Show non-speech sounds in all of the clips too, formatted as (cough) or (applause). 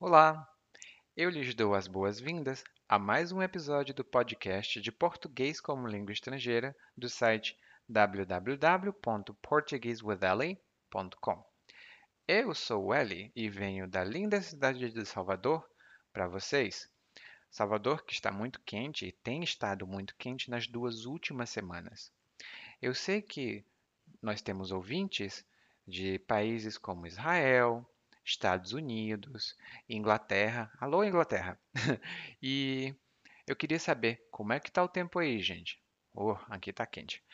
Olá, eu lhes dou as boas-vindas a mais um episódio do podcast de Português como Língua Estrangeira do site www.portuguesewitheli.com. Eu sou Eli e venho da linda cidade de Salvador para vocês. Salvador que está muito quente e tem estado muito quente nas duas últimas semanas. Eu sei que nós temos ouvintes de países como Israel, Estados Unidos, Inglaterra. Alô, Inglaterra! (laughs) e eu queria saber como é que está o tempo aí, gente. Oh, aqui está quente.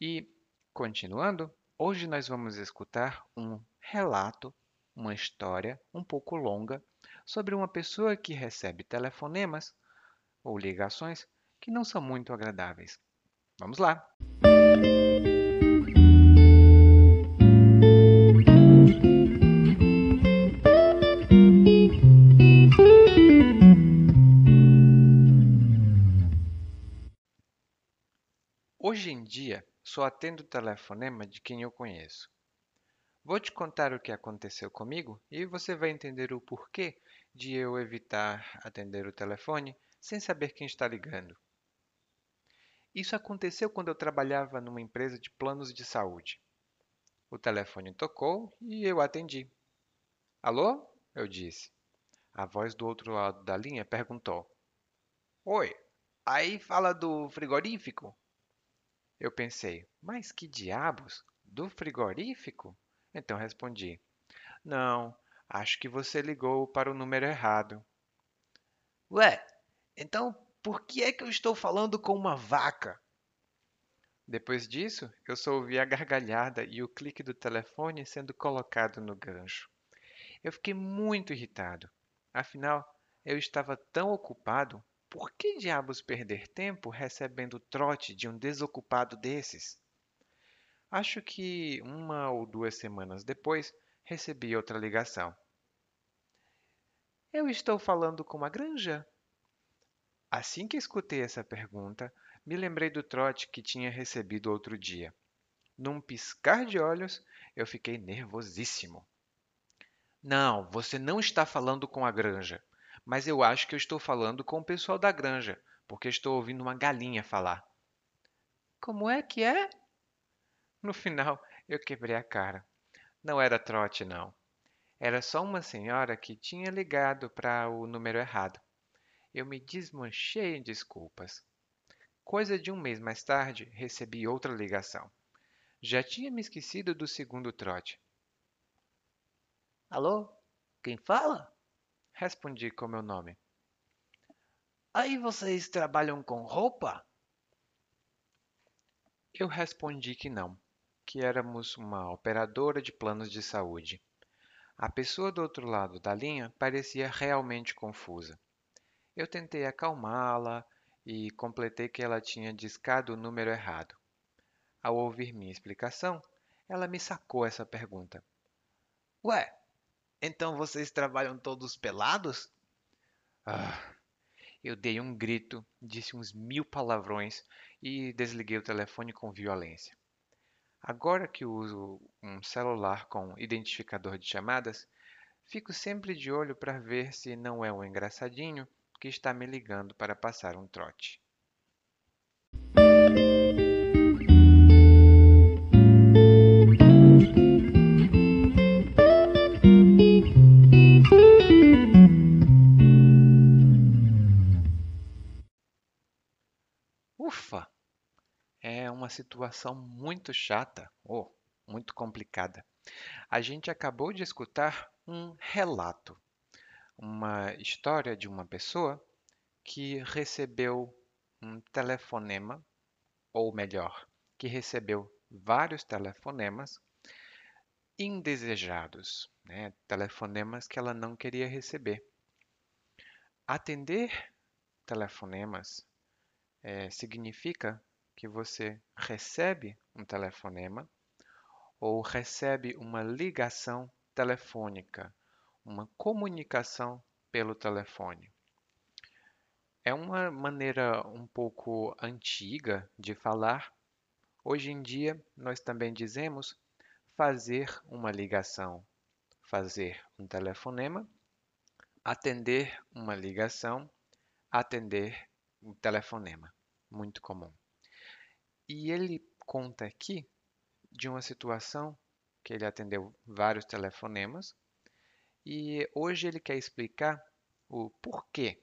E, continuando, hoje nós vamos escutar um relato, uma história um pouco longa sobre uma pessoa que recebe telefonemas ou ligações que não são muito agradáveis. Vamos lá! Hoje em dia, só atendo telefonema de quem eu conheço. Vou te contar o que aconteceu comigo e você vai entender o porquê de eu evitar atender o telefone sem saber quem está ligando. Isso aconteceu quando eu trabalhava numa empresa de planos de saúde. O telefone tocou e eu atendi. Alô? Eu disse. A voz do outro lado da linha perguntou: Oi, aí fala do frigorífico? Eu pensei, mas que diabos? Do frigorífico? Então respondi: Não, acho que você ligou para o número errado. Ué, então por que é que eu estou falando com uma vaca? Depois disso, eu só ouvi a gargalhada e o clique do telefone sendo colocado no gancho. Eu fiquei muito irritado. Afinal, eu estava tão ocupado por que diabos perder tempo recebendo trote de um desocupado desses? Acho que uma ou duas semanas depois recebi outra ligação. Eu estou falando com a granja? Assim que escutei essa pergunta, me lembrei do trote que tinha recebido outro dia. Num piscar de olhos, eu fiquei nervosíssimo. Não, você não está falando com a granja mas eu acho que eu estou falando com o pessoal da granja, porque estou ouvindo uma galinha falar. Como é que é? No final, eu quebrei a cara. Não era trote, não. Era só uma senhora que tinha ligado para o número errado. Eu me desmanchei em desculpas. Coisa de um mês mais tarde, recebi outra ligação. Já tinha me esquecido do segundo trote. Alô? Quem fala? Respondi com meu nome. Aí vocês trabalham com roupa? Eu respondi que não, que éramos uma operadora de planos de saúde. A pessoa do outro lado da linha parecia realmente confusa. Eu tentei acalmá-la e completei que ela tinha discado o número errado. Ao ouvir minha explicação, ela me sacou essa pergunta. Ué, então vocês trabalham todos pelados? Ah, eu dei um grito, disse uns mil palavrões e desliguei o telefone com violência. Agora que uso um celular com identificador de chamadas, fico sempre de olho para ver se não é um engraçadinho que está me ligando para passar um trote. Situação muito chata ou muito complicada. A gente acabou de escutar um relato, uma história de uma pessoa que recebeu um telefonema, ou melhor, que recebeu vários telefonemas indesejados, né? telefonemas que ela não queria receber. Atender telefonemas é, significa que você recebe um telefonema ou recebe uma ligação telefônica, uma comunicação pelo telefone. É uma maneira um pouco antiga de falar. Hoje em dia, nós também dizemos fazer uma ligação, fazer um telefonema atender uma ligação, atender um telefonema. Muito comum. E ele conta aqui de uma situação que ele atendeu vários telefonemas e hoje ele quer explicar o porquê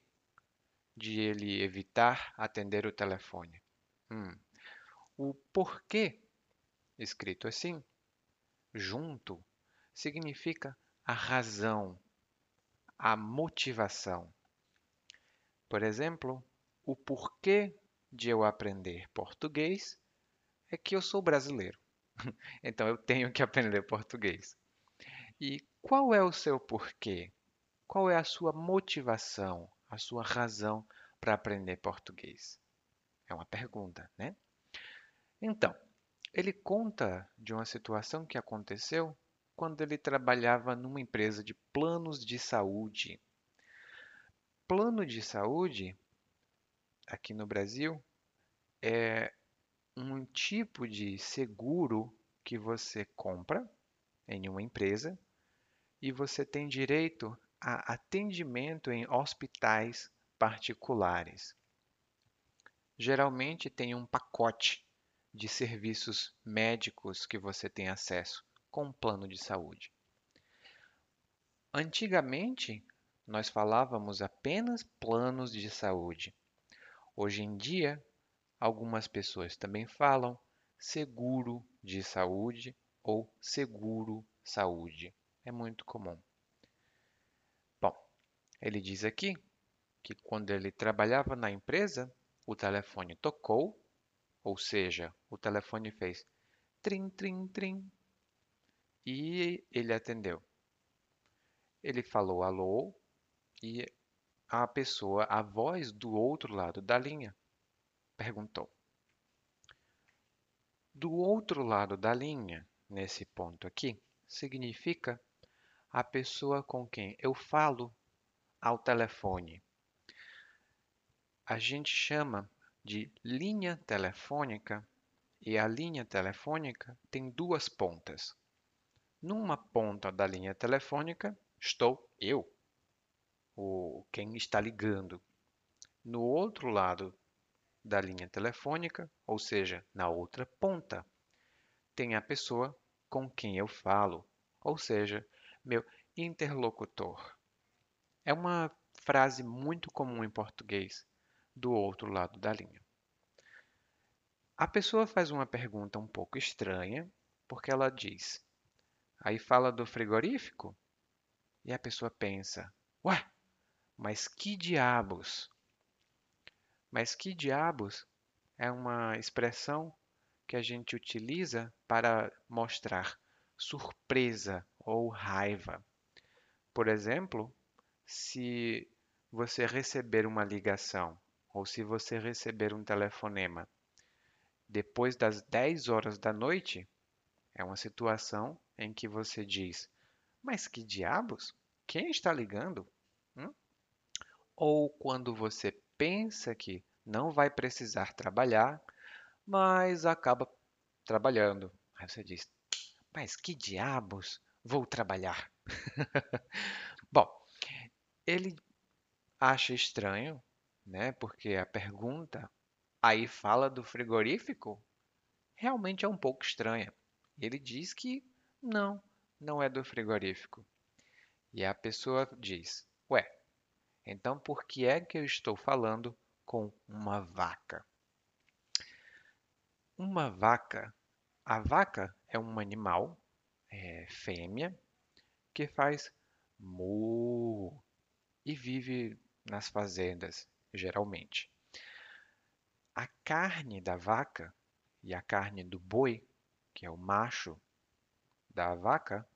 de ele evitar atender o telefone. Hum. O porquê, escrito assim, junto, significa a razão, a motivação. Por exemplo, o porquê de eu aprender português é que eu sou brasileiro. (laughs) Então eu tenho que aprender português. E qual é o seu porquê? Qual é a sua motivação, a sua razão para aprender português? É uma pergunta, né? Então, ele conta de uma situação que aconteceu quando ele trabalhava numa empresa de planos de saúde. Plano de saúde, aqui no Brasil, é um tipo de seguro que você compra em uma empresa e você tem direito a atendimento em hospitais particulares. Geralmente tem um pacote de serviços médicos que você tem acesso com um plano de saúde. Antigamente, nós falávamos apenas planos de saúde. Hoje em dia, algumas pessoas também falam seguro de saúde ou seguro saúde. É muito comum. Bom, ele diz aqui que quando ele trabalhava na empresa, o telefone tocou, ou seja, o telefone fez trim, trim, trim, e ele atendeu. Ele falou alô e a pessoa, a voz do outro lado da linha, perguntou. Do outro lado da linha, nesse ponto aqui, significa a pessoa com quem eu falo ao telefone. A gente chama de linha telefônica e a linha telefônica tem duas pontas. Numa ponta da linha telefônica estou eu, o quem está ligando. No outro lado da linha telefônica, ou seja, na outra ponta, tem a pessoa com quem eu falo, ou seja, meu interlocutor. É uma frase muito comum em português, do outro lado da linha. A pessoa faz uma pergunta um pouco estranha, porque ela diz: Aí fala do frigorífico? E a pessoa pensa: Ué, mas que diabos? Mas que diabos é uma expressão que a gente utiliza para mostrar surpresa ou raiva. Por exemplo, se você receber uma ligação ou se você receber um telefonema depois das 10 horas da noite, é uma situação em que você diz: Mas que diabos? Quem está ligando? Hum? Ou quando você pensa que não vai precisar trabalhar, mas acaba trabalhando. Aí você diz: Mas que diabos vou trabalhar? (laughs) Bom, ele acha estranho, né? Porque a pergunta aí fala do frigorífico realmente é um pouco estranha. Ele diz que não, não é do frigorífico. E a pessoa diz: Ué, então por que é que eu estou falando com uma vaca? Uma vaca. A vaca é um animal é, fêmea que faz mu e vive nas fazendas, geralmente. A carne da vaca e a carne do boi, que é o macho da vaca,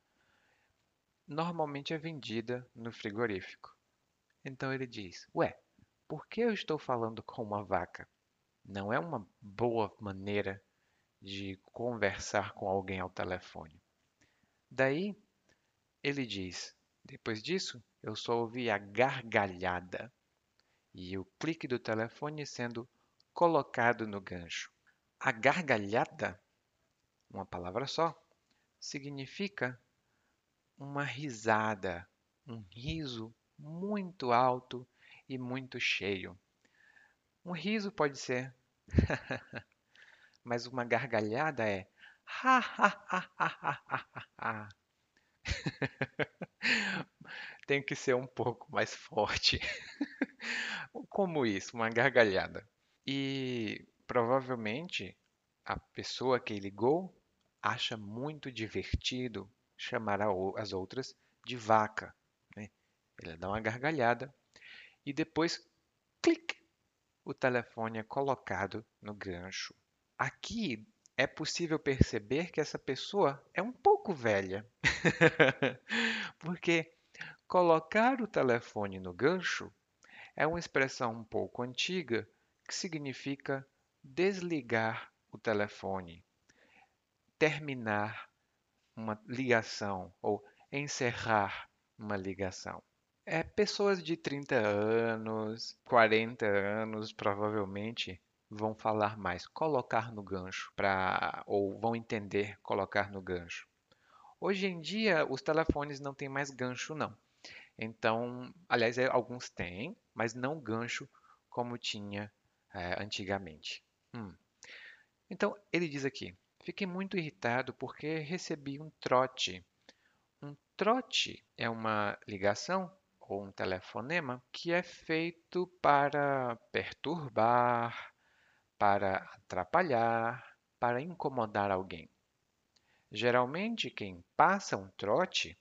normalmente é vendida no frigorífico. Então ele diz: Ué, por que eu estou falando com uma vaca? Não é uma boa maneira de conversar com alguém ao telefone. Daí ele diz: Depois disso, eu só ouvi a gargalhada e o clique do telefone sendo colocado no gancho. A gargalhada, uma palavra só, significa uma risada, um riso muito alto e muito cheio. Um riso pode ser, (laughs) mas uma gargalhada é. (laughs) Tem que ser um pouco mais forte. (laughs) Como isso? Uma gargalhada. E provavelmente a pessoa que ligou acha muito divertido chamar as outras de vaca. Ele dá uma gargalhada e depois, clique, o telefone é colocado no gancho. Aqui é possível perceber que essa pessoa é um pouco velha. (laughs) Porque colocar o telefone no gancho é uma expressão um pouco antiga que significa desligar o telefone, terminar uma ligação ou encerrar uma ligação. É pessoas de 30 anos, 40 anos, provavelmente vão falar mais colocar no gancho para ou vão entender colocar no gancho. Hoje em dia os telefones não têm mais gancho não. Então, aliás, é, alguns têm, mas não gancho como tinha é, antigamente. Hum. Então, ele diz aqui: fiquei muito irritado porque recebi um trote. Um trote é uma ligação ou um telefonema que é feito para perturbar, para atrapalhar, para incomodar alguém. Geralmente, quem passa um trote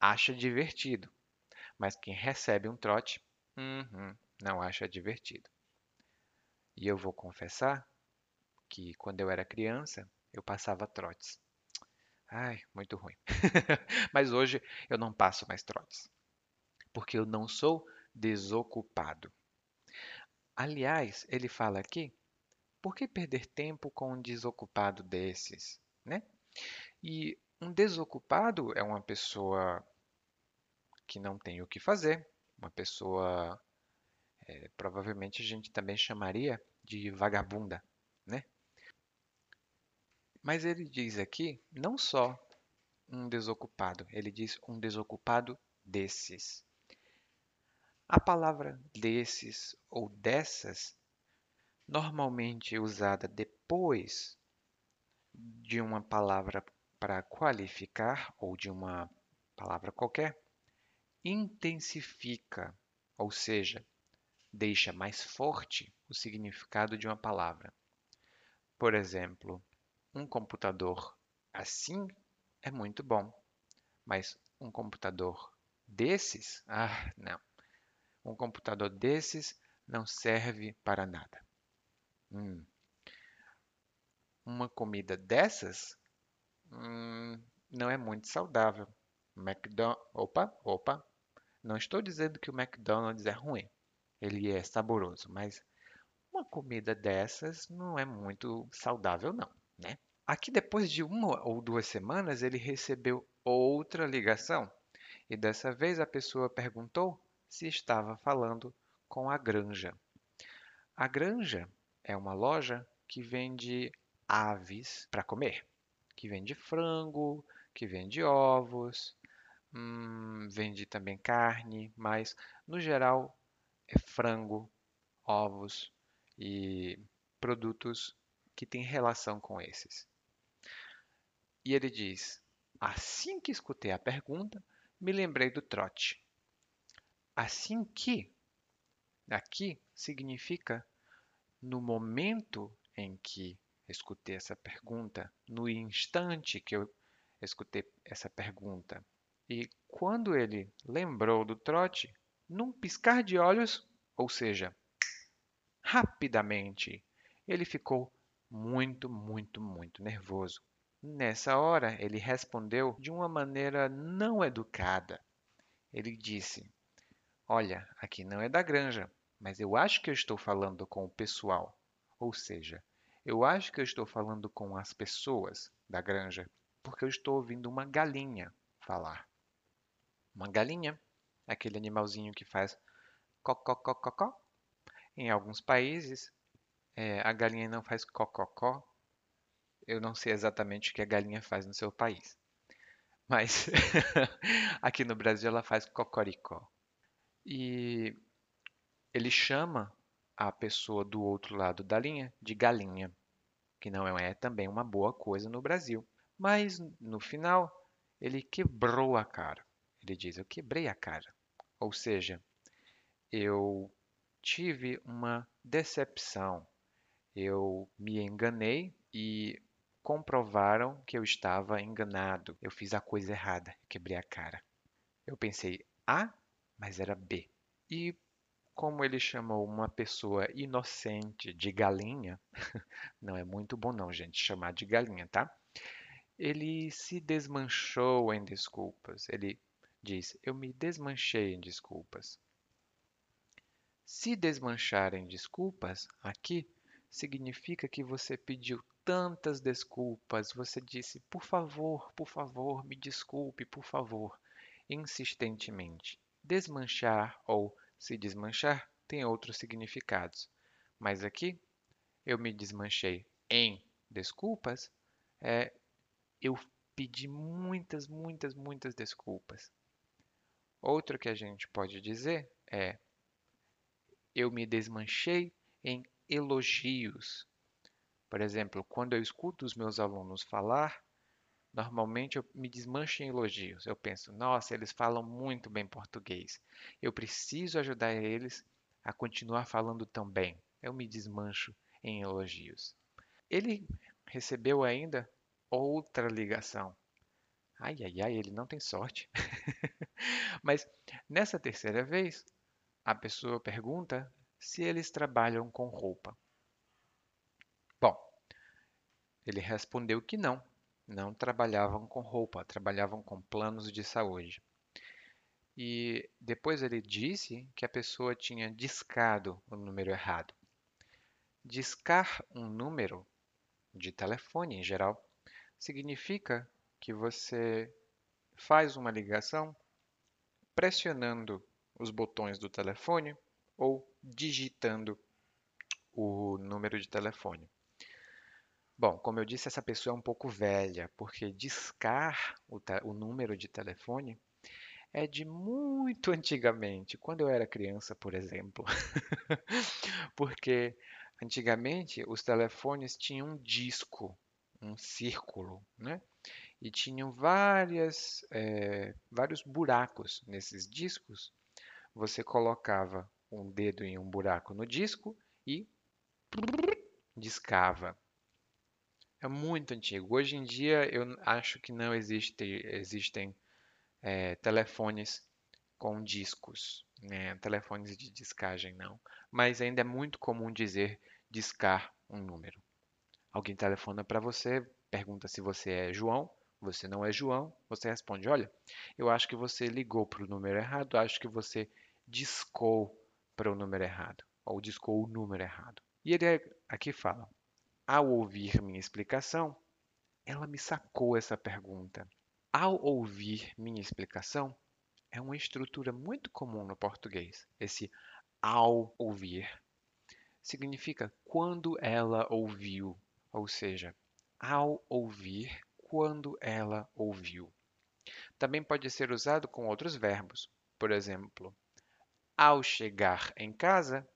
acha divertido, mas quem recebe um trote uhum, não acha divertido. E eu vou confessar que quando eu era criança, eu passava trotes. Ai, muito ruim. (laughs) mas hoje eu não passo mais trotes, porque eu não sou desocupado. Aliás, ele fala aqui, por que perder tempo com um desocupado desses, né? E um desocupado é uma pessoa que não tem o que fazer, uma pessoa, é, provavelmente a gente também chamaria de vagabunda, né? Mas ele diz aqui não só um desocupado, ele diz um desocupado desses. A palavra desses ou dessas, normalmente usada depois de uma palavra para qualificar ou de uma palavra qualquer, intensifica, ou seja, deixa mais forte o significado de uma palavra. Por exemplo, um computador assim é muito bom, mas um computador desses, ah, não. Um computador desses não serve para nada. Hum. Uma comida dessas hum, não é muito saudável. McDonald's. Opa, opa. Não estou dizendo que o McDonald's é ruim. Ele é saboroso, mas uma comida dessas não é muito saudável, não, né? Aqui, depois de uma ou duas semanas, ele recebeu outra ligação e dessa vez a pessoa perguntou se estava falando com a Granja. A Granja é uma loja que vende aves para comer, que vende frango, que vende ovos, hum, vende também carne, mas no geral é frango, ovos e produtos que têm relação com esses. E ele diz: Assim que escutei a pergunta, me lembrei do trote. Assim que, aqui significa no momento em que escutei essa pergunta, no instante que eu escutei essa pergunta. E quando ele lembrou do trote, num piscar de olhos, ou seja, rapidamente, ele ficou muito, muito, muito nervoso. Nessa hora, ele respondeu de uma maneira não educada. Ele disse: Olha, aqui não é da granja, mas eu acho que eu estou falando com o pessoal. Ou seja, eu acho que eu estou falando com as pessoas da granja, porque eu estou ouvindo uma galinha falar. Uma galinha, aquele animalzinho que faz cocó. Em alguns países, é, a galinha não faz cococó. Eu não sei exatamente o que a galinha faz no seu país. Mas (laughs) aqui no Brasil ela faz cocoricó. E ele chama a pessoa do outro lado da linha de galinha, que não é também uma boa coisa no Brasil. Mas no final, ele quebrou a cara. Ele diz: Eu quebrei a cara. Ou seja, eu tive uma decepção. Eu me enganei e comprovaram que eu estava enganado. Eu fiz a coisa errada, quebrei a cara. Eu pensei A, mas era B. E como ele chamou uma pessoa inocente de galinha, (laughs) não é muito bom não, gente, chamar de galinha, tá? Ele se desmanchou em desculpas. Ele diz: Eu me desmanchei em desculpas. Se desmanchar em desculpas aqui significa que você pediu tantas desculpas, você disse, por favor, por favor, me desculpe, por favor, insistentemente. Desmanchar ou se desmanchar tem outros significados, mas aqui eu me desmanchei em desculpas, é, eu pedi muitas, muitas, muitas desculpas. Outro que a gente pode dizer é eu me desmanchei em elogios. Por exemplo, quando eu escuto os meus alunos falar, normalmente eu me desmancho em elogios. Eu penso, nossa, eles falam muito bem português. Eu preciso ajudar eles a continuar falando tão bem. Eu me desmancho em elogios. Ele recebeu ainda outra ligação. Ai, ai, ai, ele não tem sorte. (laughs) Mas nessa terceira vez, a pessoa pergunta se eles trabalham com roupa. Bom, ele respondeu que não, não trabalhavam com roupa, trabalhavam com planos de saúde. E depois ele disse que a pessoa tinha discado o número errado. Discar um número de telefone em geral significa que você faz uma ligação pressionando os botões do telefone ou digitando o número de telefone. Bom, como eu disse, essa pessoa é um pouco velha, porque discar o, o, número de telefone é de muito (laughs) antigamente, quando eu era criança, por exemplo. (laughs) porque antigamente os telefones tinham um disco, um círculo, né? E tinham várias, é, vários buracos nesses discos. Você colocava um dedo em um buraco no disco e (laughs) discava. É muito antigo. Hoje em dia eu acho que não existe, existem é, telefones com discos, né? telefones de discagem não. Mas ainda é muito comum dizer discar um número. Alguém telefona para você, pergunta se você é João, você não é João, você responde: Olha, eu acho que você ligou para o número errado, acho que você discou para o número errado, ou discou o número errado. E ele aqui fala: ao ouvir minha explicação, ela me sacou essa pergunta. Ao ouvir minha explicação, é uma estrutura muito comum no português. Esse ao ouvir significa quando ela ouviu, ou seja, ao ouvir, quando ela ouviu. Também pode ser usado com outros verbos. Por exemplo, ao chegar em casa,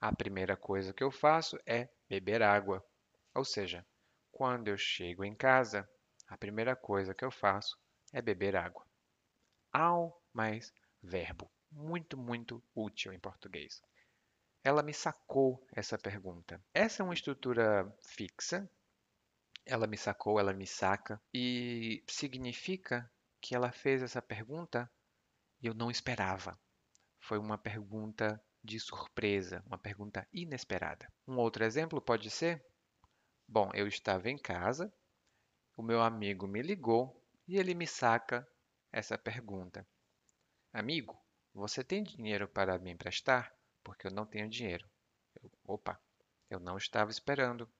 a primeira coisa que eu faço é beber água. Ou seja, quando eu chego em casa, a primeira coisa que eu faço é beber água. Ao mais verbo. Muito, muito útil em português. Ela me sacou essa pergunta. Essa é uma estrutura fixa. Ela me sacou, ela me saca. E significa que ela fez essa pergunta e eu não esperava. Foi uma pergunta de surpresa, uma pergunta inesperada. Um outro exemplo pode ser: Bom, eu estava em casa, o meu amigo me ligou e ele me saca essa pergunta: Amigo, você tem dinheiro para me emprestar? Porque eu não tenho dinheiro. Eu, opa, eu não estava esperando.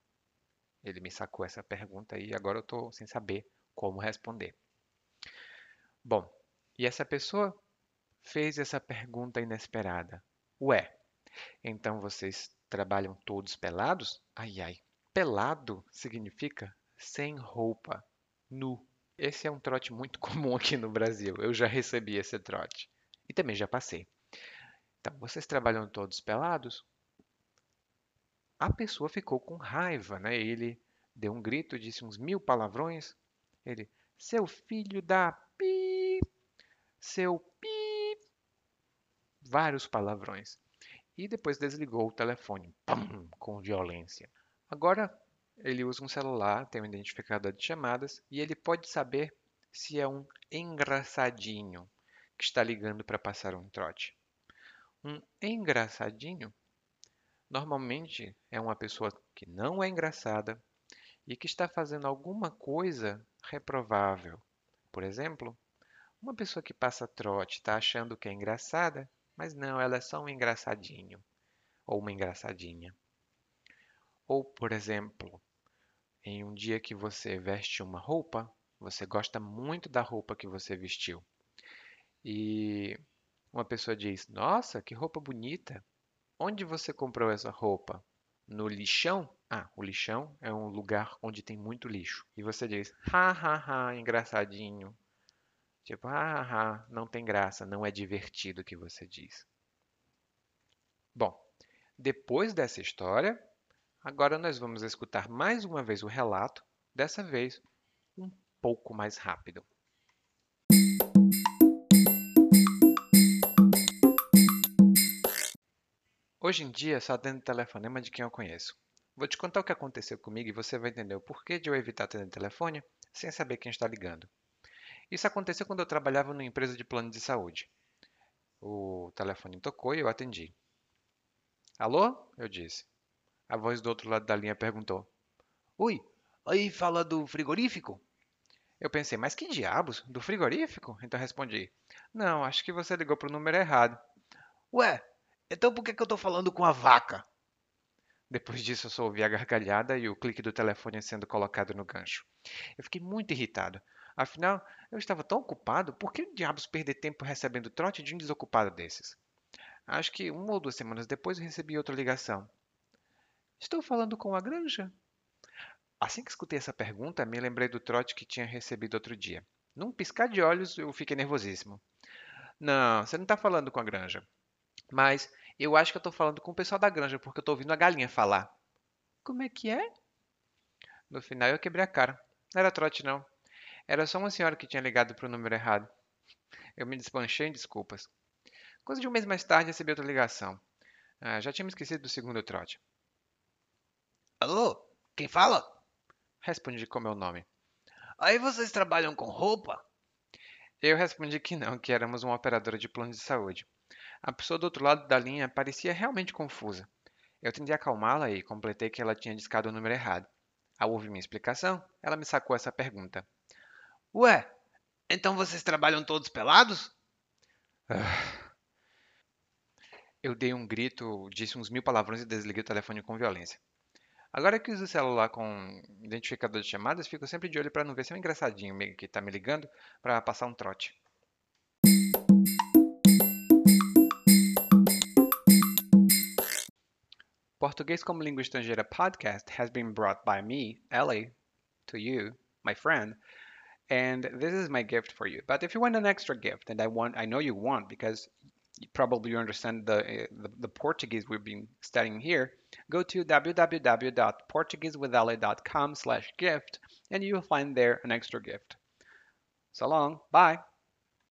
Ele me sacou essa pergunta e agora eu estou sem saber como responder. Bom, e essa pessoa fez essa pergunta inesperada. Ué, então vocês trabalham todos pelados? Ai, ai. Pelado significa sem roupa, nu. Esse é um trote muito (laughs) comum aqui no Brasil. Eu já recebi esse trote. E também já passei. Então, vocês trabalham todos pelados? A pessoa ficou com raiva, né? Ele deu um grito, disse uns mil palavrões. Ele, seu filho da pi, seu pi, vários palavrões. E depois desligou o telefone, com violência. Agora ele usa um celular, tem um identificador de chamadas e ele pode saber se é um engraçadinho que está ligando para passar um trote. Um engraçadinho normalmente é uma pessoa que não é engraçada e que está fazendo alguma coisa reprovável. Por exemplo, uma pessoa que passa trote está achando que é engraçada, mas não, ela é só um engraçadinho ou uma engraçadinha. Ou, por exemplo, em um dia que você veste uma roupa, você gosta muito da roupa que você vestiu. E uma pessoa diz: Nossa, que roupa bonita! Onde você comprou essa roupa? No lixão? Ah, o lixão é um lugar onde tem muito lixo. E você diz: Ha, ha, ha, engraçadinho. Tipo, ha, ha, ha, não tem graça, não é divertido o que você diz. Bom, depois dessa história, Agora nós vamos escutar mais uma vez o relato, dessa vez um pouco mais rápido. Hoje em dia só atendo telefonema de quem eu conheço. Vou te contar o que aconteceu comigo e você vai entender o porquê de eu evitar atender telefone sem saber quem está ligando. Isso aconteceu quando eu trabalhava numa empresa de plano de saúde. O telefone tocou e eu atendi. Alô? Eu disse. A voz do outro lado da linha perguntou: Oi, aí fala do frigorífico? Eu pensei, mas que diabos? Do frigorífico? Então respondi: Não, acho que você ligou para o número errado. Ué, então por que, que eu tô falando com a vaca? Depois disso, eu só ouvi a gargalhada e o clique do telefone sendo colocado no gancho. Eu fiquei muito irritado. Afinal, eu estava tão ocupado, por que diabos perder tempo recebendo trote de um desocupado desses? Acho que uma ou duas semanas depois eu recebi outra ligação. Estou falando com a granja? Assim que escutei essa pergunta, me lembrei do trote que tinha recebido outro dia. Num piscar de olhos, eu fiquei nervosíssimo. Não, você não está falando com a granja. Mas eu acho que eu estou falando com o pessoal da granja, porque eu estou ouvindo a galinha falar. Como é que é? No final eu quebrei a cara. Não era trote, não. Era só uma senhora que tinha ligado para o número errado. Eu me despanchei em desculpas. Coisa de um mês mais tarde recebi outra ligação. Ah, já tinha me esquecido do segundo trote. Alô? Quem fala? Respondi com meu nome. Aí vocês trabalham com roupa? Eu respondi que não, que éramos uma operadora de plano de saúde. A pessoa do outro lado da linha parecia realmente confusa. Eu tentei acalmá-la e completei que ela tinha discado o número errado. Ao ouvir minha explicação, ela me sacou essa pergunta. Ué, então vocês trabalham todos pelados? Eu dei um grito, disse uns mil palavrões e desliguei o telefone com violência. Agora que uso o celular com identificador de chamadas, fico sempre de olho para não ver se é um engraçadinho que está me ligando para passar um trote. Português como Língua Estrangeira podcast has been brought by me, Ellie, to you, my friend, and this is my gift for you. But if you want an extra gift, and I want, I know you want because probably you understand the, eh, the, the Portuguese we've been studying here, go to www.portuguesewithali.com slash gift and you'll find there an extra gift. So long. Bye.